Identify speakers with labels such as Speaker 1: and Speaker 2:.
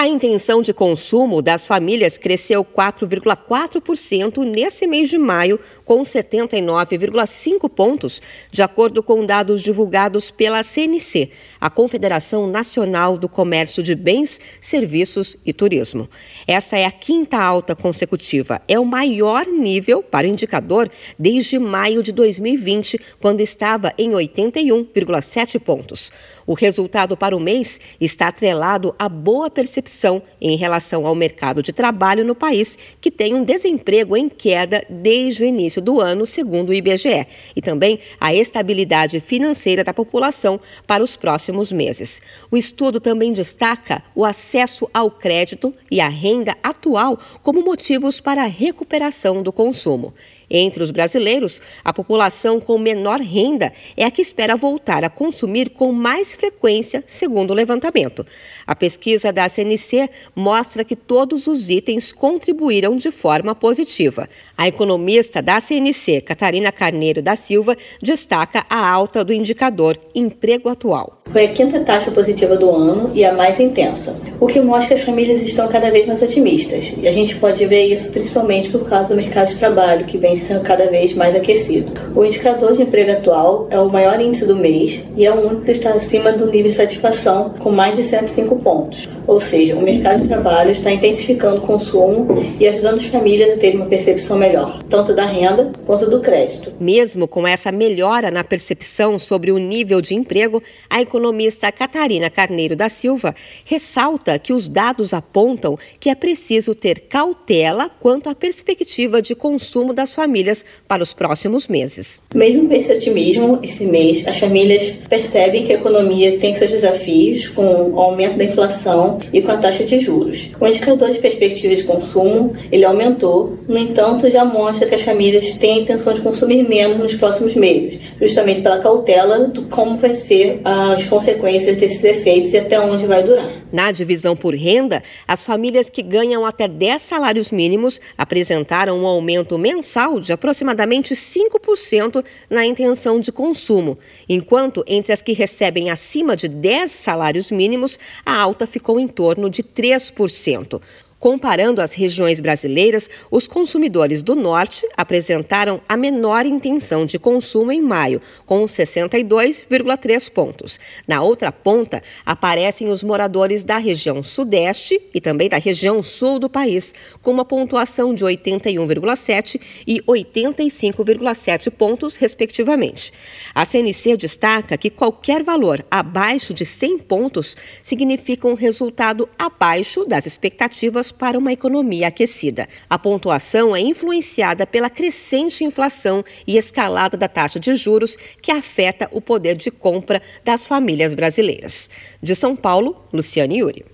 Speaker 1: A intenção de consumo das famílias cresceu 4,4% nesse mês de maio, com 79,5 pontos, de acordo com dados divulgados pela CNC, a Confederação Nacional do Comércio de Bens, Serviços e Turismo. Essa é a quinta alta consecutiva. É o maior nível para o indicador desde maio de 2020, quando estava em 81,7 pontos. O resultado para o mês está atrelado à boa percepção em relação ao mercado de trabalho no país, que tem um desemprego em queda desde o início do ano, segundo o IBGE, e também a estabilidade financeira da população para os próximos meses. O estudo também destaca o acesso ao crédito e a renda atual como motivos para a recuperação do consumo. Entre os brasileiros, a população com menor renda é a que espera voltar a consumir com mais frequência, segundo o levantamento. A pesquisa da CNC mostra que todos os itens contribuíram de forma positiva. A economista da CNC, Catarina Carneiro da Silva, destaca a alta do indicador emprego atual.
Speaker 2: Foi a quinta taxa positiva do ano e a mais intensa, o que mostra que as famílias estão cada vez mais otimistas. E a gente pode ver isso principalmente por causa do mercado de trabalho, que vem sendo cada vez mais aquecido. O indicador de emprego atual é o maior índice do mês e é o único que está acima do nível de satisfação, com mais de 105 pontos. Ou seja, o mercado de trabalho está intensificando o consumo e ajudando as famílias a terem uma percepção melhor, tanto da renda quanto do crédito.
Speaker 1: Mesmo com essa melhora na percepção sobre o nível de emprego, a economia economista Catarina Carneiro da Silva ressalta que os dados apontam que é preciso ter cautela quanto à perspectiva de consumo das famílias para os próximos meses.
Speaker 2: Mesmo com esse otimismo, esse mês, as famílias percebem que a economia tem seus desafios com o aumento da inflação e com a taxa de juros. O indicador de perspectiva de consumo ele aumentou, no entanto, já mostra que as famílias têm a intenção de consumir menos nos próximos meses, justamente pela cautela do como vai ser as consequências desses efeitos e até onde vai durar.
Speaker 1: Na divisão por renda, as famílias que ganham até 10 salários mínimos apresentaram um aumento mensal de aproximadamente 5% na intenção de consumo, enquanto entre as que recebem acima de 10 salários mínimos, a alta ficou em torno de 3%. Comparando as regiões brasileiras, os consumidores do Norte apresentaram a menor intenção de consumo em maio, com 62,3 pontos. Na outra ponta, aparecem os moradores da região Sudeste e também da região Sul do país, com uma pontuação de 81,7 e 85,7 pontos, respectivamente. A CNC destaca que qualquer valor abaixo de 100 pontos significa um resultado abaixo das expectativas para uma economia aquecida. A pontuação é influenciada pela crescente inflação e escalada da taxa de juros que afeta o poder de compra das famílias brasileiras. De São Paulo, Luciane Yuri.